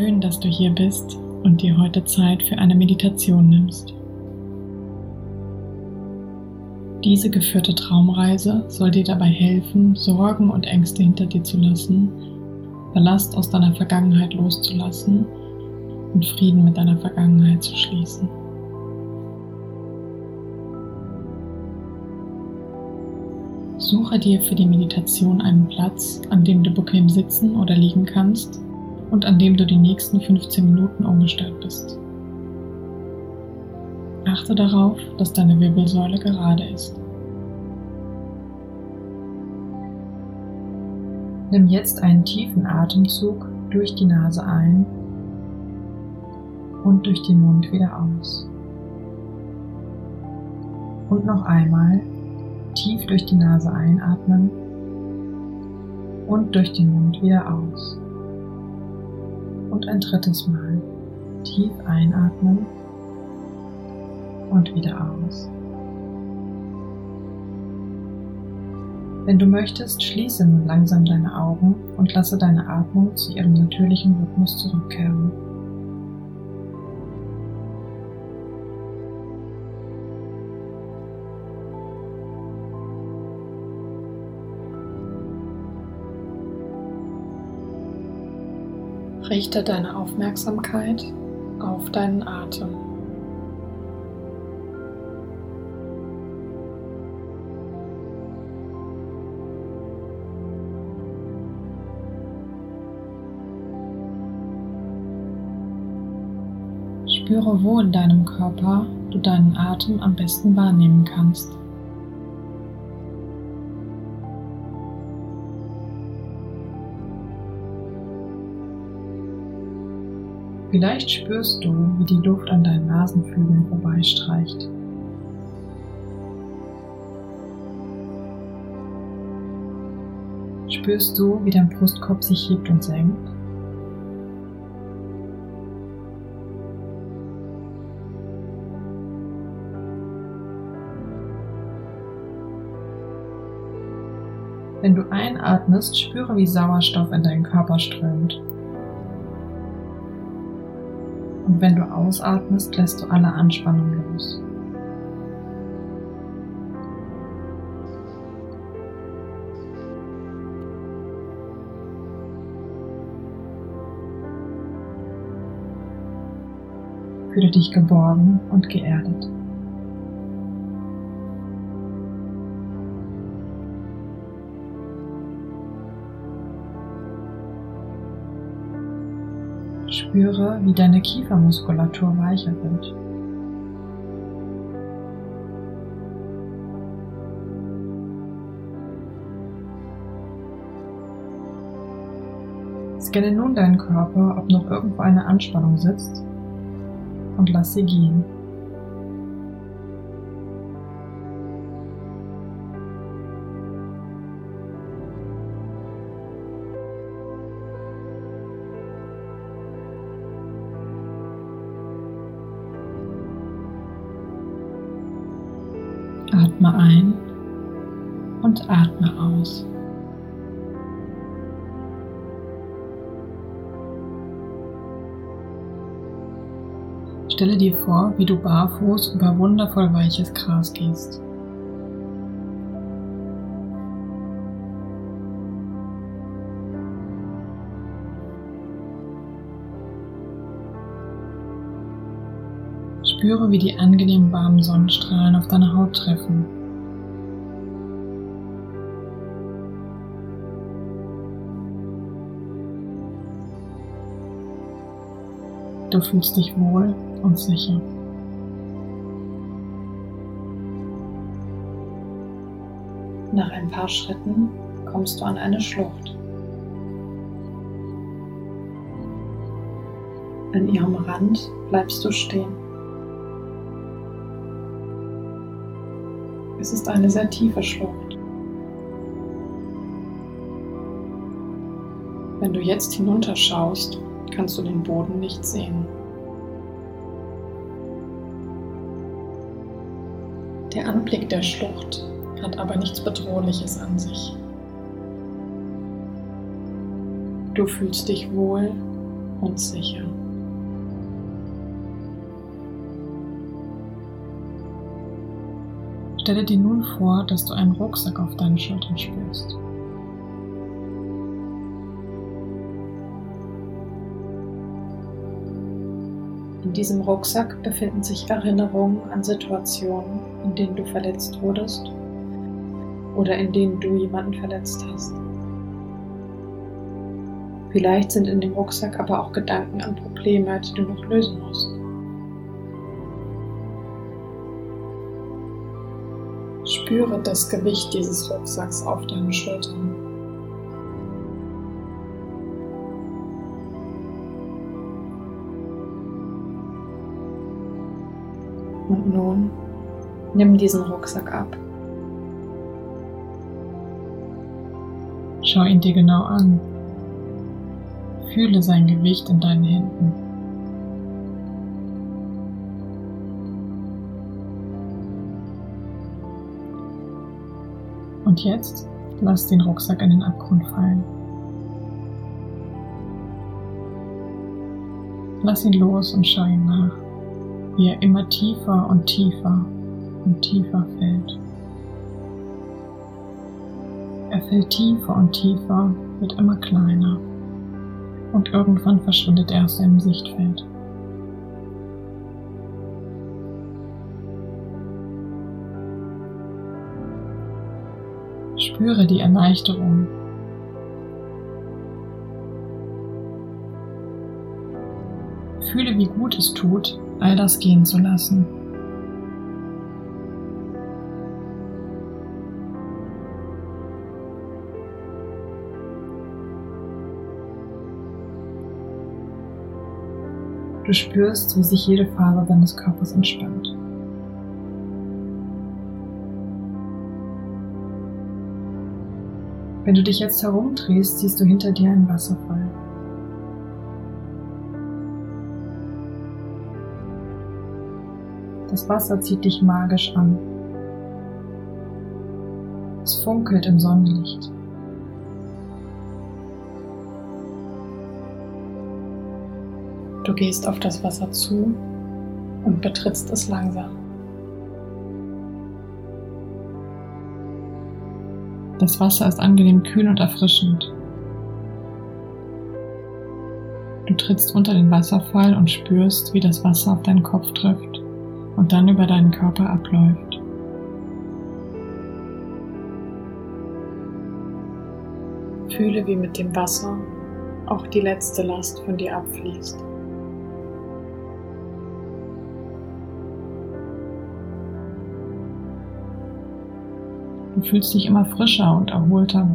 Schön, dass du hier bist und dir heute Zeit für eine Meditation nimmst. Diese geführte Traumreise soll dir dabei helfen, Sorgen und Ängste hinter dir zu lassen, Ballast aus deiner Vergangenheit loszulassen und Frieden mit deiner Vergangenheit zu schließen. Suche dir für die Meditation einen Platz, an dem du bequem sitzen oder liegen kannst und an dem du die nächsten 15 Minuten ungestört bist. Achte darauf, dass deine Wirbelsäule gerade ist. Nimm jetzt einen tiefen Atemzug durch die Nase ein und durch den Mund wieder aus. Und noch einmal tief durch die Nase einatmen und durch den Mund wieder aus. Und ein drittes Mal tief einatmen und wieder aus. Wenn du möchtest, schließe nun langsam deine Augen und lasse deine Atmung zu ihrem natürlichen Rhythmus zurückkehren. Richte deine Aufmerksamkeit auf deinen Atem. Spüre, wo in deinem Körper du deinen Atem am besten wahrnehmen kannst. Vielleicht spürst du, wie die Luft an deinen Nasenflügeln vorbeistreicht. Spürst du, wie dein Brustkorb sich hebt und senkt? Wenn du einatmest, spüre, wie Sauerstoff in deinen Körper strömt. Und wenn du ausatmest, lässt du alle Anspannung los. Fühle dich geborgen und geerdet. Spüre, wie deine Kiefermuskulatur weicher wird. Scanne nun deinen Körper, ob noch irgendwo eine Anspannung sitzt und lass sie gehen. Atme ein und atme aus. Stelle dir vor, wie du barfuß über wundervoll weiches Gras gehst. Spüre, wie die angenehm warmen Sonnenstrahlen auf deine Haut treffen. Du fühlst dich wohl und sicher. Nach ein paar Schritten kommst du an eine Schlucht. An ihrem Rand bleibst du stehen. Es ist eine sehr tiefe Schlucht. Wenn du jetzt hinunterschaust, kannst du den Boden nicht sehen. Der Anblick der Schlucht hat aber nichts Bedrohliches an sich. Du fühlst dich wohl und sicher. Stelle dir nun vor, dass du einen Rucksack auf deinen Schultern spürst. In diesem Rucksack befinden sich Erinnerungen an Situationen, in denen du verletzt wurdest oder in denen du jemanden verletzt hast. Vielleicht sind in dem Rucksack aber auch Gedanken an Probleme, die du noch lösen musst. Spüre das Gewicht dieses Rucksacks auf deinen Schultern. Und nun nimm diesen Rucksack ab. Schau ihn dir genau an. Fühle sein Gewicht in deinen Händen. Und jetzt lass den Rucksack in den Abgrund fallen. Lass ihn los und schau ihm nach, wie er immer tiefer und tiefer und tiefer fällt. Er fällt tiefer und tiefer, wird immer kleiner und irgendwann verschwindet er aus seinem Sichtfeld. Spüre die Erleichterung. Fühle, wie gut es tut, all das gehen zu lassen. Du spürst, wie sich jede Faser deines Körpers entspannt. Wenn du dich jetzt herumdrehst, siehst du hinter dir einen Wasserfall. Das Wasser zieht dich magisch an. Es funkelt im Sonnenlicht. Du gehst auf das Wasser zu und betrittst es langsam. Das Wasser ist angenehm kühl und erfrischend. Du trittst unter den Wasserfall und spürst, wie das Wasser auf deinen Kopf trifft und dann über deinen Körper abläuft. Fühle, wie mit dem Wasser auch die letzte Last von dir abfließt. Du fühlst dich immer frischer und erholter.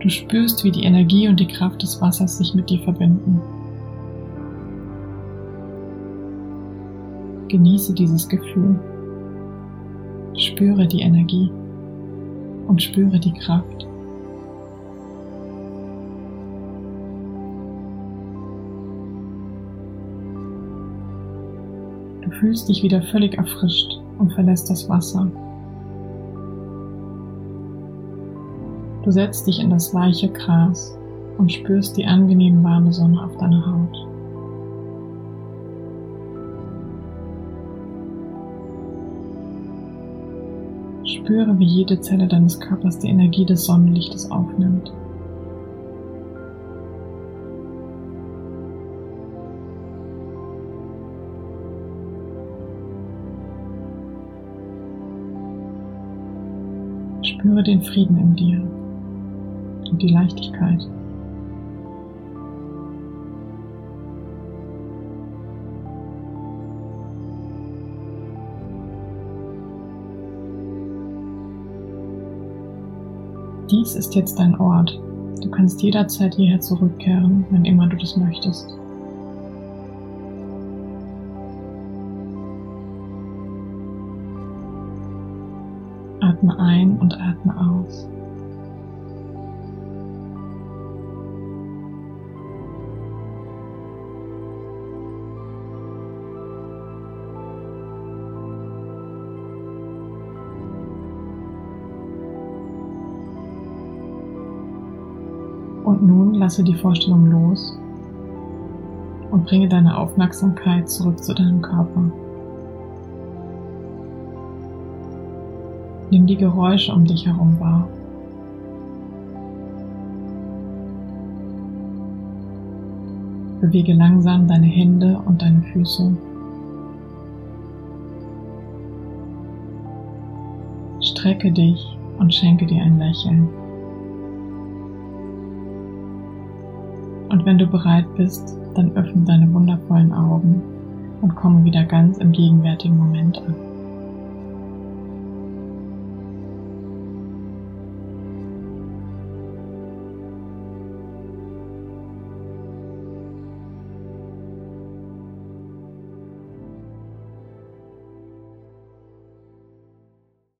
Du spürst, wie die Energie und die Kraft des Wassers sich mit dir verbinden. Genieße dieses Gefühl. Spüre die Energie und spüre die Kraft. Fühlst dich wieder völlig erfrischt und verlässt das Wasser. Du setzt dich in das weiche Gras und spürst die angenehm warme Sonne auf deiner Haut. Spüre, wie jede Zelle deines Körpers die Energie des Sonnenlichtes aufnimmt. Spüre den Frieden in dir und die Leichtigkeit. Dies ist jetzt dein Ort. Du kannst jederzeit hierher zurückkehren, wenn immer du das möchtest. atme ein und atme aus. Und nun lasse die Vorstellung los und bringe deine Aufmerksamkeit zurück zu deinem Körper. Nimm die Geräusche um dich herum wahr. Bewege langsam deine Hände und deine Füße. Strecke dich und schenke dir ein Lächeln. Und wenn du bereit bist, dann öffne deine wundervollen Augen und komme wieder ganz im gegenwärtigen Moment an.